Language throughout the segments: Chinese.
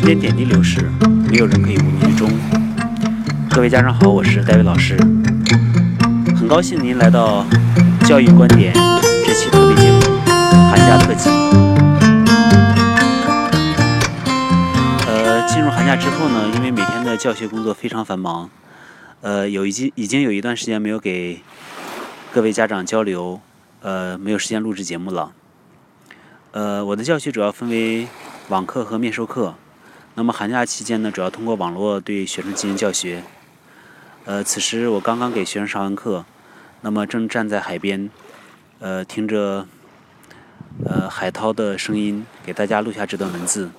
时间点滴流逝，没有人可以无动于衷。各位家长好，我是戴维老师，很高兴您来到《教育观点》这期特别节目——寒假特辑。呃，进入寒假之后呢，因为每天的教学工作非常繁忙，呃，有已经已经有一段时间没有给各位家长交流，呃，没有时间录制节目了。呃，我的教学主要分为网课和面授课。那么寒假期间呢，主要通过网络对学生进行教学。呃，此时我刚刚给学生上完课，那么正站在海边，呃，听着呃海涛的声音，给大家录下这段文字。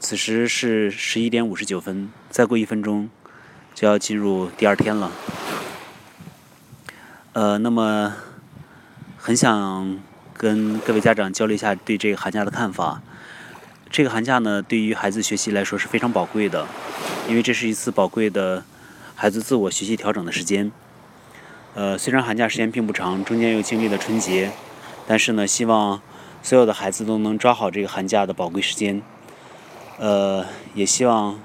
此时是十一点五十九分，再过一分钟就要进入第二天了。呃，那么很想。跟各位家长交流一下对这个寒假的看法。这个寒假呢，对于孩子学习来说是非常宝贵的，因为这是一次宝贵的孩子自我学习调整的时间。呃，虽然寒假时间并不长，中间又经历了春节，但是呢，希望所有的孩子都能抓好这个寒假的宝贵时间。呃，也希望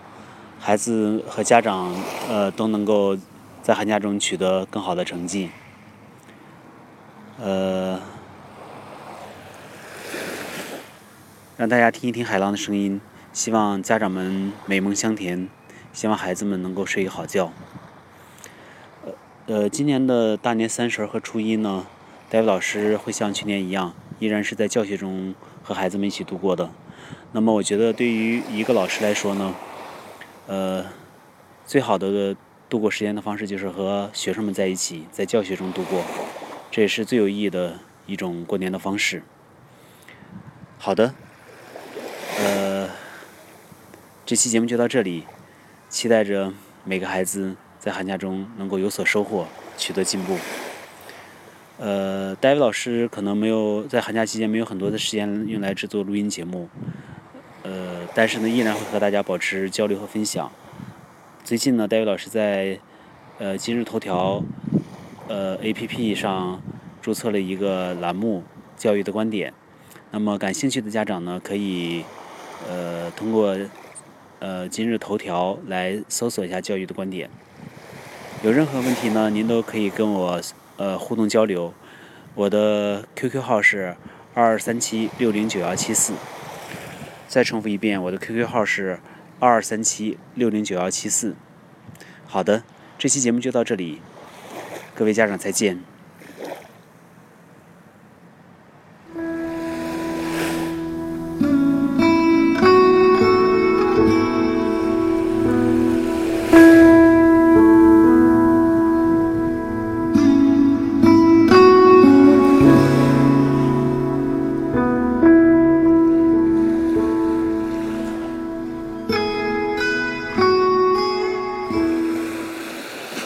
孩子和家长呃都能够在寒假中取得更好的成绩。呃。让大家听一听海浪的声音，希望家长们美梦香甜，希望孩子们能够睡个好觉。呃呃，今年的大年三十和初一呢，戴维老师会像去年一样，依然是在教学中和孩子们一起度过的。那么，我觉得对于一个老师来说呢，呃，最好的度过时间的方式就是和学生们在一起，在教学中度过，这也是最有意义的一种过年的方式。好的。呃，这期节目就到这里，期待着每个孩子在寒假中能够有所收获，取得进步。呃，戴维老师可能没有在寒假期间没有很多的时间用来制作录音节目，呃，但是呢，依然会和大家保持交流和分享。最近呢，戴维老师在呃今日头条呃 APP 上注册了一个栏目“教育的观点”，那么感兴趣的家长呢，可以。呃，通过呃今日头条来搜索一下教育的观点。有任何问题呢，您都可以跟我呃互动交流。我的 QQ 号是二二三七六零九幺七四。再重复一遍，我的 QQ 号是二二三七六零九幺七四。好的，这期节目就到这里，各位家长再见。